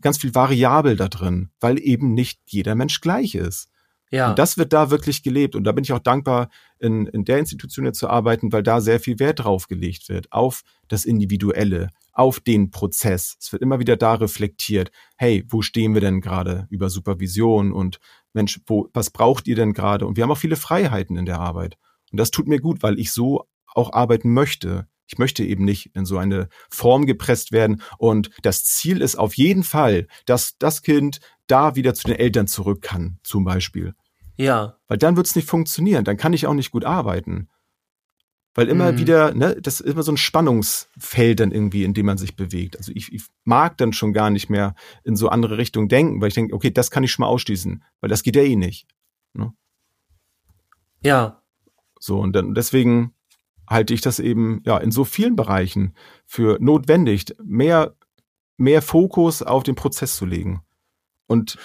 ganz viel variabel da drin, weil eben nicht jeder Mensch gleich ist. Ja. Und das wird da wirklich gelebt. Und da bin ich auch dankbar, in, in der Institution zu arbeiten, weil da sehr viel Wert drauf gelegt wird, auf das Individuelle, auf den Prozess. Es wird immer wieder da reflektiert, hey, wo stehen wir denn gerade über Supervision und Mensch, wo, was braucht ihr denn gerade? Und wir haben auch viele Freiheiten in der Arbeit. Und das tut mir gut, weil ich so auch arbeiten möchte. Ich möchte eben nicht in so eine Form gepresst werden. Und das Ziel ist auf jeden Fall, dass das Kind da wieder zu den Eltern zurück kann, zum Beispiel. Ja. Weil dann wird es nicht funktionieren. Dann kann ich auch nicht gut arbeiten. Weil immer mhm. wieder, ne, das ist immer so ein Spannungsfeld dann irgendwie, in dem man sich bewegt. Also ich, ich mag dann schon gar nicht mehr in so andere Richtungen denken, weil ich denke, okay, das kann ich schon mal ausschließen, weil das geht ja eh nicht. Ne? Ja. So, und dann deswegen halte ich das eben ja in so vielen Bereichen für notwendig, mehr, mehr Fokus auf den Prozess zu legen. Und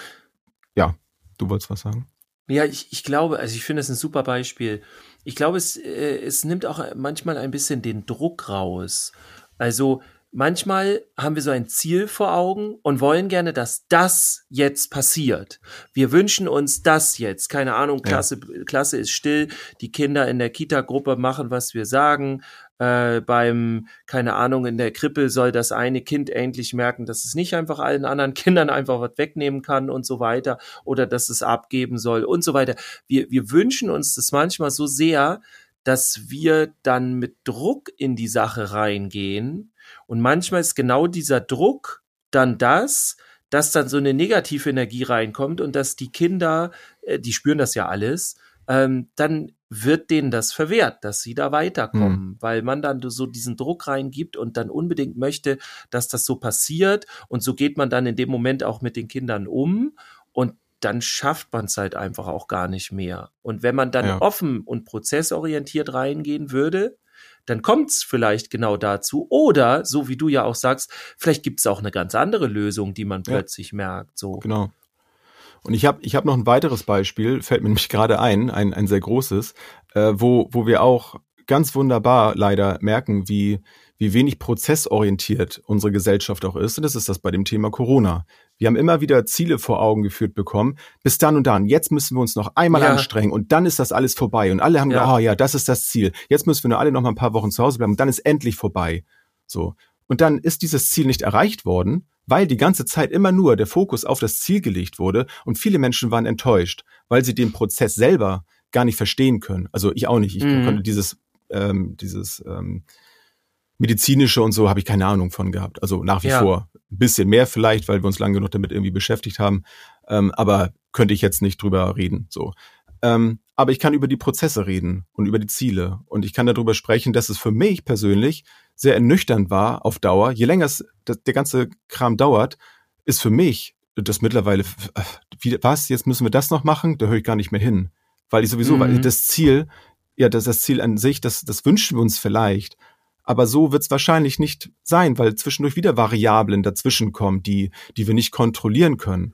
ja, du wolltest was sagen? Ja, ich, ich glaube, also ich finde es ein super Beispiel. Ich glaube, es, äh, es nimmt auch manchmal ein bisschen den Druck raus. Also manchmal haben wir so ein Ziel vor Augen und wollen gerne, dass das jetzt passiert. Wir wünschen uns das jetzt. Keine Ahnung, Klasse, ja. Klasse ist still, die Kinder in der Kita-Gruppe machen, was wir sagen, äh, beim, keine Ahnung, in der Krippe soll das eine Kind endlich merken, dass es nicht einfach allen anderen Kindern einfach was wegnehmen kann und so weiter oder dass es abgeben soll und so weiter. Wir, wir wünschen uns das manchmal so sehr, dass wir dann mit Druck in die Sache reingehen und manchmal ist genau dieser Druck dann das, dass dann so eine negative Energie reinkommt und dass die Kinder, äh, die spüren das ja alles, ähm, dann wird denen das verwehrt, dass sie da weiterkommen, mhm. weil man dann so diesen Druck reingibt und dann unbedingt möchte, dass das so passiert und so geht man dann in dem Moment auch mit den Kindern um und dann schafft man es halt einfach auch gar nicht mehr. Und wenn man dann ja. offen und prozessorientiert reingehen würde, dann kommt es vielleicht genau dazu. Oder, so wie du ja auch sagst, vielleicht gibt es auch eine ganz andere Lösung, die man plötzlich ja. merkt. So. Genau. Und ich habe ich hab noch ein weiteres Beispiel, fällt mir nämlich gerade ein, ein, ein sehr großes, äh, wo, wo wir auch ganz wunderbar leider merken, wie, wie wenig prozessorientiert unsere Gesellschaft auch ist. Und das ist das bei dem Thema Corona. Wir haben immer wieder Ziele vor Augen geführt bekommen. Bis dann und dann. Jetzt müssen wir uns noch einmal ja. anstrengen und dann ist das alles vorbei. Und alle haben ja. gedacht, oh ja, das ist das Ziel. Jetzt müssen wir nur alle noch mal ein paar Wochen zu Hause bleiben und dann ist endlich vorbei. So. Und dann ist dieses Ziel nicht erreicht worden, weil die ganze Zeit immer nur der Fokus auf das Ziel gelegt wurde und viele Menschen waren enttäuscht, weil sie den Prozess selber gar nicht verstehen können. Also ich auch nicht. Ich mhm. konnte dieses, ähm, dieses ähm, medizinische und so habe ich keine Ahnung von gehabt. Also nach wie ja. vor. Ein bisschen mehr vielleicht, weil wir uns lange genug damit irgendwie beschäftigt haben. Ähm, aber könnte ich jetzt nicht drüber reden. So. Ähm, aber ich kann über die Prozesse reden und über die Ziele. Und ich kann darüber sprechen, dass es für mich persönlich sehr ernüchternd war auf Dauer. Je länger es, der ganze Kram dauert, ist für mich das mittlerweile, wie, was, jetzt müssen wir das noch machen? Da höre ich gar nicht mehr hin. Weil ich sowieso, mhm. weil das Ziel, ja, das, das Ziel an sich, das, das wünschen wir uns vielleicht. Aber so wird es wahrscheinlich nicht sein, weil zwischendurch wieder Variablen dazwischenkommen, die, die wir nicht kontrollieren können.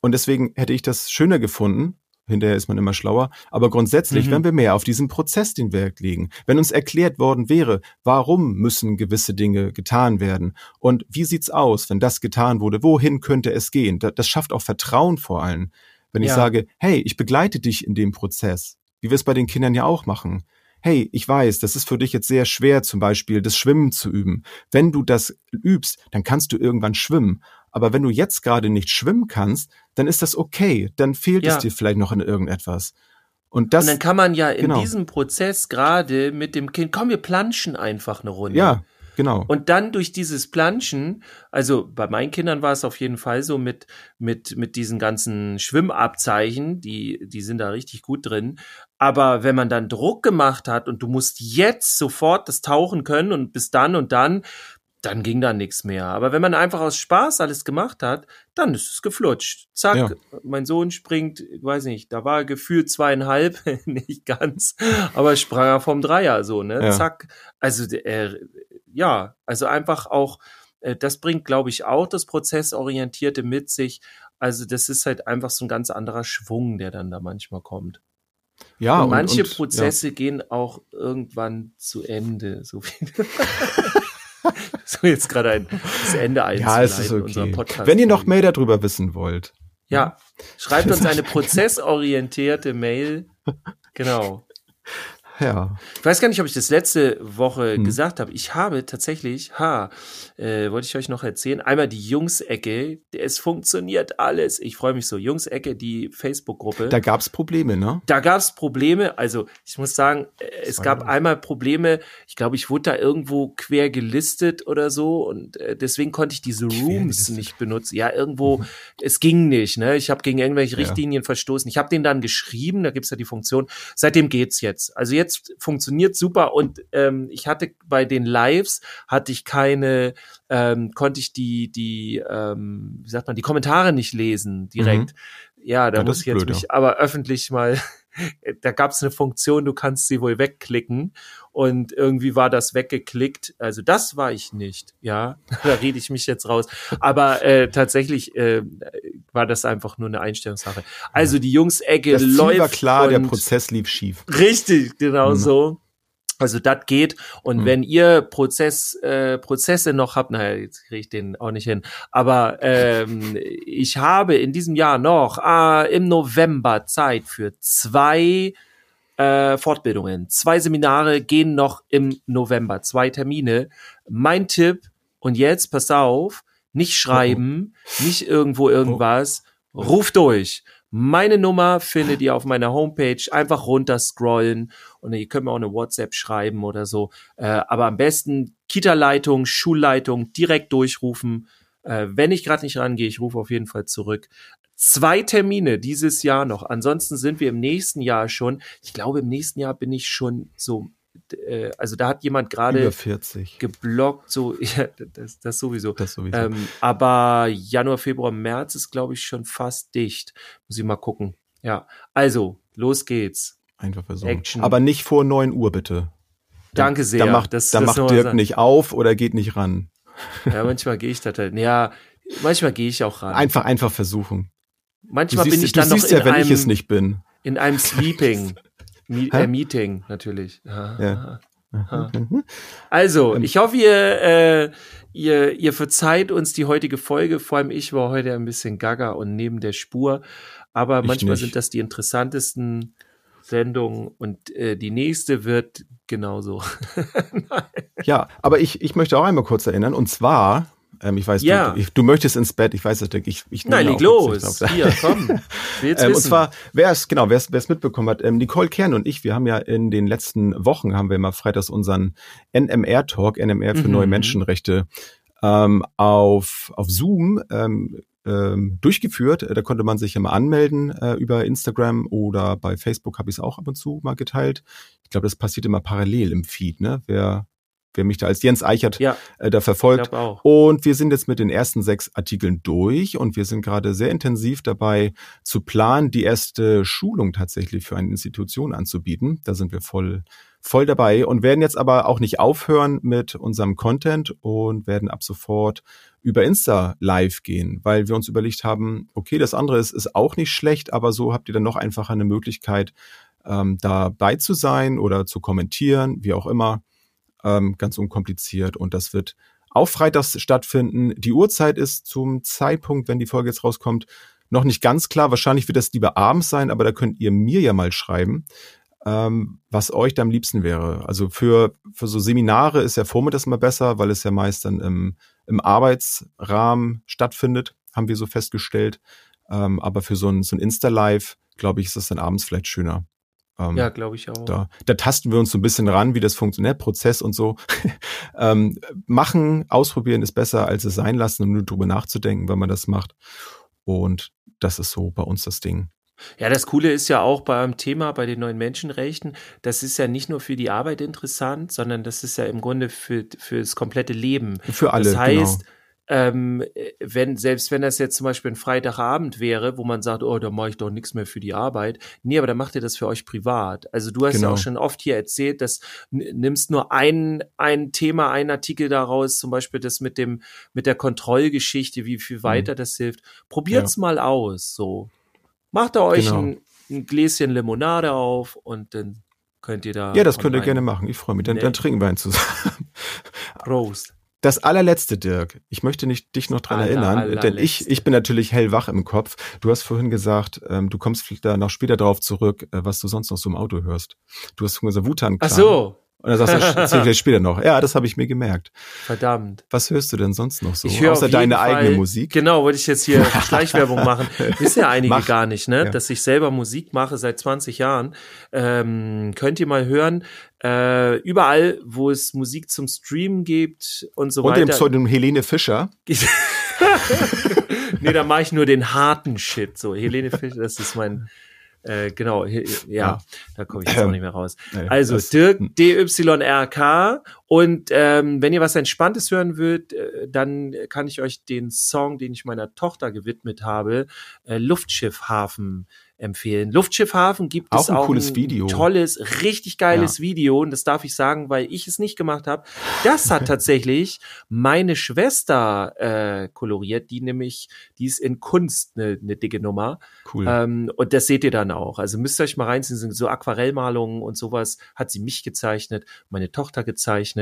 Und deswegen hätte ich das schöner gefunden, hinterher ist man immer schlauer, aber grundsätzlich, mhm. wenn wir mehr auf diesen Prozess den Wert legen, wenn uns erklärt worden wäre, warum müssen gewisse Dinge getan werden und wie sieht's aus, wenn das getan wurde, wohin könnte es gehen? Das, das schafft auch Vertrauen vor allem. Wenn ja. ich sage, hey, ich begleite dich in dem Prozess, wie wir es bei den Kindern ja auch machen hey, ich weiß, das ist für dich jetzt sehr schwer, zum Beispiel das Schwimmen zu üben. Wenn du das übst, dann kannst du irgendwann schwimmen. Aber wenn du jetzt gerade nicht schwimmen kannst, dann ist das okay. Dann fehlt ja. es dir vielleicht noch in irgendetwas. Und, das, und dann kann man ja in genau. diesem Prozess gerade mit dem Kind, komm, wir planschen einfach eine Runde. Ja, Genau. Und dann durch dieses Planschen, also bei meinen Kindern war es auf jeden Fall so mit, mit, mit diesen ganzen Schwimmabzeichen, die, die sind da richtig gut drin. Aber wenn man dann Druck gemacht hat und du musst jetzt sofort das Tauchen können und bis dann und dann, dann ging da nichts mehr. Aber wenn man einfach aus Spaß alles gemacht hat, dann ist es geflutscht. Zack, ja. mein Sohn springt, weiß nicht, da war gefühlt zweieinhalb, nicht ganz, aber sprang er vom Dreier so, ne? Ja. Zack. Also er, ja, also einfach auch, äh, das bringt, glaube ich, auch das Prozessorientierte mit sich. Also das ist halt einfach so ein ganz anderer Schwung, der dann da manchmal kommt. Ja, und manche und, Prozesse ja. gehen auch irgendwann zu Ende. So, wie so jetzt gerade ein das Ende einzuleiten ja, es ist okay. Podcast. Wenn ihr noch mehr darüber wissen wollt. Ja, schreibt uns eine prozessorientierte Mail. Genau. Ja. Ich weiß gar nicht, ob ich das letzte Woche hm. gesagt habe. Ich habe tatsächlich, ha, äh, wollte ich euch noch erzählen, einmal die Jungs-Ecke. Es funktioniert alles. Ich freue mich so. Jungs-Ecke, die Facebook-Gruppe. Da gab's Probleme, ne? Da gab's Probleme. Also ich muss sagen, äh, es gab einmal Probleme. Ich glaube, ich wurde da irgendwo quer gelistet oder so und äh, deswegen konnte ich diese Rooms nicht benutzen. Ja, irgendwo, mhm. es ging nicht. Ne? Ich habe gegen irgendwelche Richtlinien ja. verstoßen. Ich habe den dann geschrieben. Da gibt's ja die Funktion. Seitdem geht's jetzt. Also jetzt jetzt funktioniert super und ähm, ich hatte bei den Lives hatte ich keine, ähm, konnte ich die die ähm, wie sagt man die Kommentare nicht lesen direkt. Mhm. Ja, da ja, muss ich jetzt blöd, mich ja. aber öffentlich mal da gab es eine Funktion, du kannst sie wohl wegklicken und irgendwie war das weggeklickt. Also das war ich nicht, ja. da rede ich mich jetzt raus. Aber äh, tatsächlich äh, war das einfach nur eine Einstellungssache. Also die Jungs-Ecke läuft. war klar, der Prozess lief schief. Richtig, genau mhm. so. Also das geht. Und mhm. wenn ihr Prozess, äh, Prozesse noch habt, naja, jetzt kriege ich den auch nicht hin. Aber ähm, ich habe in diesem Jahr noch ah, im November Zeit für zwei äh, Fortbildungen. Zwei Seminare gehen noch im November, zwei Termine. Mein Tipp, und jetzt passt auf, nicht schreiben, oh. nicht irgendwo irgendwas, oh. ruf durch. Meine Nummer findet ihr auf meiner Homepage. Einfach runter scrollen und ihr könnt mir auch eine WhatsApp schreiben oder so. Äh, aber am besten Kita-Leitung, Schulleitung direkt durchrufen. Äh, wenn ich gerade nicht rangehe, ich rufe auf jeden Fall zurück. Zwei Termine dieses Jahr noch. Ansonsten sind wir im nächsten Jahr schon. Ich glaube, im nächsten Jahr bin ich schon so also da hat jemand gerade Über 40. geblockt, so, ja, das, das sowieso. Das sowieso. Ähm, aber Januar, Februar, März ist, glaube ich, schon fast dicht. Muss ich mal gucken. Ja, also, los geht's. Einfach versuchen. Action. Aber nicht vor 9 Uhr, bitte. Danke sehr. Da macht, Das- da das macht Dirk sagen. nicht auf oder geht nicht ran. Ja, manchmal gehe ich da halt. Ja, manchmal gehe ich auch ran. Einfach, einfach versuchen. Manchmal siehst, bin ich dann noch in ja, wenn einem, ich es nicht bin. in einem Sleeping. Hä? äh, Meeting, natürlich. Ja. Ja. Ah. Also, ich hoffe, ihr, äh, ihr, ihr verzeiht uns die heutige Folge. Vor allem ich war heute ein bisschen gaga und neben der Spur. Aber Ich manchmal nicht. sind das die interessantesten Sendungen und äh, die nächste wird genauso. Ja, aber ich, ich möchte auch einmal kurz erinnern. Und zwar, ähm, ich weiß, Ja. du, ich, du möchtest ins Bett. Ich weiß es, Dirk. Ich, ich Nein, leg los. auf- Hier, komm. Will's Ähm, und zwar, wer es, genau, wer es, mitbekommen hat, ähm, Nicole Kern und ich, wir haben ja in den letzten Wochen, haben wir immer freitags unseren NMR-Talk, NMR für Mhm. neue Menschenrechte, ähm, auf, auf Zoom ähm, ähm, durchgeführt. Da konnte man sich immer anmelden äh, über Instagram oder bei Facebook habe ich es auch ab und zu mal geteilt. Ich glaube, das passiert immer parallel im Feed, ne? Wer, wer mich da als Jens Eichert ja, äh, da verfolgt, und wir sind jetzt mit den ersten sechs Artikeln durch und wir sind gerade sehr intensiv dabei zu planen, die erste Schulung tatsächlich für eine Institution anzubieten. Da sind wir voll, voll dabei und werden jetzt aber auch nicht aufhören mit unserem Content und werden ab sofort über Insta live gehen, weil wir uns überlegt haben, okay, das andere ist, ist auch nicht schlecht, aber so habt ihr dann noch einfacher eine Möglichkeit, ähm, dabei zu sein oder zu kommentieren, wie auch immer ähm, ganz unkompliziert und das wird auf Freitags stattfinden. Die Uhrzeit ist zum Zeitpunkt, wenn die Folge jetzt rauskommt, noch nicht ganz klar. Wahrscheinlich wird das lieber abends sein, aber da könnt ihr mir ja mal schreiben, ähm, was euch da am liebsten wäre. Also für, für so Seminare ist ja vormittags mal besser, weil es ja meist dann im, im Arbeitsrahmen stattfindet, haben wir so festgestellt. Ähm, aber für so ein, so ein Insta-Live, glaube ich, ist das dann abends vielleicht schöner. Ähm, Ja, glaube ich auch. da, da tasten wir uns so ein bisschen ran, wie das funktioniert, Prozess und so. ähm, machen, ausprobieren ist besser, als es sein lassen und nur drüber nachzudenken, wenn man das macht. Und das ist so bei uns das Ding. Ja, das Coole ist ja auch beim Thema, bei den neuen Menschenrechten, das ist ja nicht nur für die Arbeit interessant, sondern das ist ja im Grunde für, für das komplette Leben. Für alle, das heißt, genau. Ähm, wenn, selbst wenn das jetzt zum Beispiel ein Freitagabend wäre, wo man sagt, oh, da mache ich doch nichts mehr für die Arbeit. Nee, aber dann macht ihr das für euch privat. Also du hast ja Genau. auch schon oft hier erzählt, dass nimmst nur ein, ein Thema, einen Artikel daraus, zum Beispiel das mit dem, mit der Kontrollgeschichte, wie viel weiter das hilft. Probiert's mal aus, so. Macht ihr euch Genau. ein, ein Gläschen Limonade auf und dann könnt ihr da. Ja, das könnt ihr gerne machen. Ich freue mich. Dann, Nee. dann trinken wir einen zusammen. Prost. Das allerletzte, Dirk. Ich möchte nicht, dich noch dran Aller- erinnern, denn ich, allerletzte. ich bin natürlich hellwach im Kopf. Du hast vorhin gesagt, ähm, du kommst vielleicht da noch später darauf zurück, äh, was du sonst noch so im Auto hörst. Du hast vorhin gesagt, Wutan Ach so, Und dann sagst du, das vielleicht später noch. Ja, das habe ich mir gemerkt. verdammt. Was hörst du denn sonst noch so? Ich höre Außer deine Fall, eigene Musik? Genau, wollte ich jetzt hier Schleichwerbung machen. Wissen ja einige Mach. gar nicht, ne? Ja. Dass ich selber Musik mache seit 20 Jahren. Ähm, könnt ihr mal hören. Äh, überall, wo es Musik zum Streamen gibt und so Unter dem weiter. Pseudonym Helene Fischer. nee, da mache ich nur den harten Shit. So, Helene Fischer, das ist mein, äh, genau, ja, Ja. da komme ich jetzt auch nicht mehr raus. Nee, Also Dirk DYRK und ähm, wenn ihr was Entspanntes hören wollt, äh, dann kann ich euch den Song, den ich meiner Tochter gewidmet habe, äh, Luftschiffhafen empfehlen. Luftschiffhafen gibt Auch es ein auch cooles Video. tolles, richtig geiles Video und das darf ich sagen, weil ich es nicht gemacht habe. Das hat tatsächlich meine Schwester äh, koloriert, die nämlich, die ist in Kunst eine, eine dicke Nummer. Cool. Ähm, und das seht ihr dann auch. Also müsst ihr euch mal reinziehen, sind so Aquarellmalungen und sowas hat sie mich gezeichnet, meine Tochter gezeichnet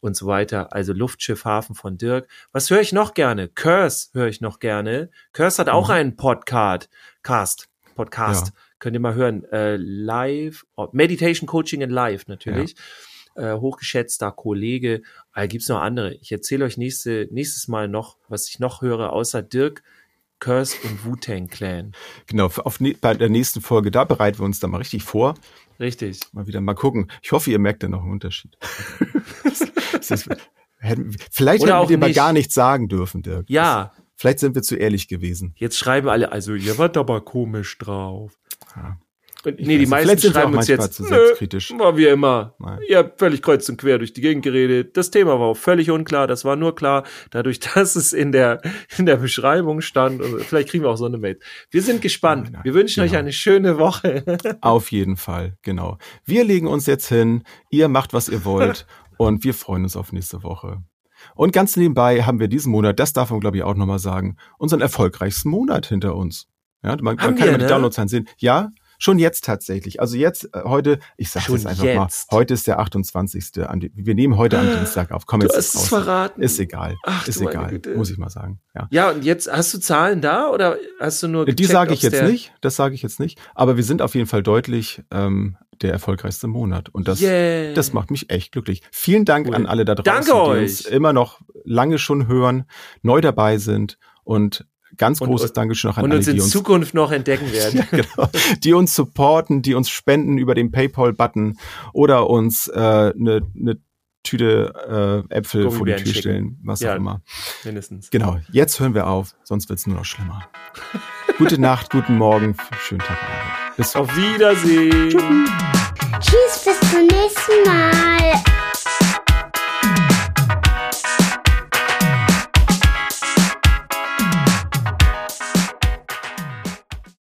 und so weiter. Also Luftschiff Hafen von Dirk. Was höre ich noch gerne? Curse höre ich noch gerne. Curse hat auch Mhm. einen Podcast. Cast. Podcast. Ja. Könnt ihr mal hören. Äh, live, oh, Meditation Coaching in Live natürlich. Äh, hochgeschätzter Kollege. Äh, gibt's noch andere. Ich erzähle euch nächste, nächstes Mal noch, was ich noch höre, außer Dirk, Curse und Wu-Tang Clan. Genau, auf, ne- bei der nächsten Folge, da bereiten wir uns dann mal richtig vor. Richtig. Mal wieder mal gucken. Ich hoffe, ihr merkt da noch einen Unterschied. Das hätten- vielleicht Oder hätten wir mal nicht. gar nichts sagen dürfen, Dirk. Ja, Vielleicht sind wir zu ehrlich gewesen. jetzt schreiben alle, also ihr wart aber komisch drauf. Und, nee, die meisten schreiben uns jetzt, nö, war wie immer. Nein. Ihr habt völlig kreuz und quer durch die Gegend geredet. Das Thema war auch völlig unklar. Das war nur klar, dadurch, dass es in der, in der Beschreibung stand. Also vielleicht kriegen wir auch so eine Mail. Wir sind gespannt. Wir wünschen genau. euch eine schöne Woche. Auf jeden Fall, genau. Wir legen uns jetzt hin. Ihr macht, was ihr wollt. und wir freuen uns auf nächste Woche. Und ganz nebenbei haben wir diesen Monat, das darf man glaube ich auch nochmal sagen, unseren erfolgreichsten Monat hinter uns. Ja, man, man kann ja die ne? Downloadzahlen sehen. Ja, Schon jetzt tatsächlich. Also jetzt, äh, heute, ich sage es einfach jetzt. mal, heute ist der 28. Wir nehmen heute am Dienstag auf. Komm, jetzt du hast es verraten. Ist egal. Ach, ist egal, muss ich mal sagen. Ja. ja, und jetzt hast du Zahlen da oder hast du nur Die sage ich jetzt nicht, das sage ich jetzt nicht. Aber wir sind auf jeden Fall deutlich ähm, der erfolgreichste Monat. Und das, yeah. das macht mich echt glücklich. Vielen Dank cool. an alle da draußen, Danke die euch. uns immer noch lange schon hören, neu dabei sind und ganz großes und, Dankeschön noch an und alle, uns in die uns Zukunft noch entdecken werden. ja, genau, die uns supporten, die uns spenden über den PayPal-Button oder uns eine äh, ne, ne Tüte äh, Äpfel vor die Tür schicken. stellen, was ja, auch immer. Mindestens. Genau, jetzt hören wir auf, sonst wird's nur noch schlimmer. Gute Nacht, guten Morgen, schönen Tag. Bis auf Wiedersehen. Tschüss, bis zum nächsten Mal.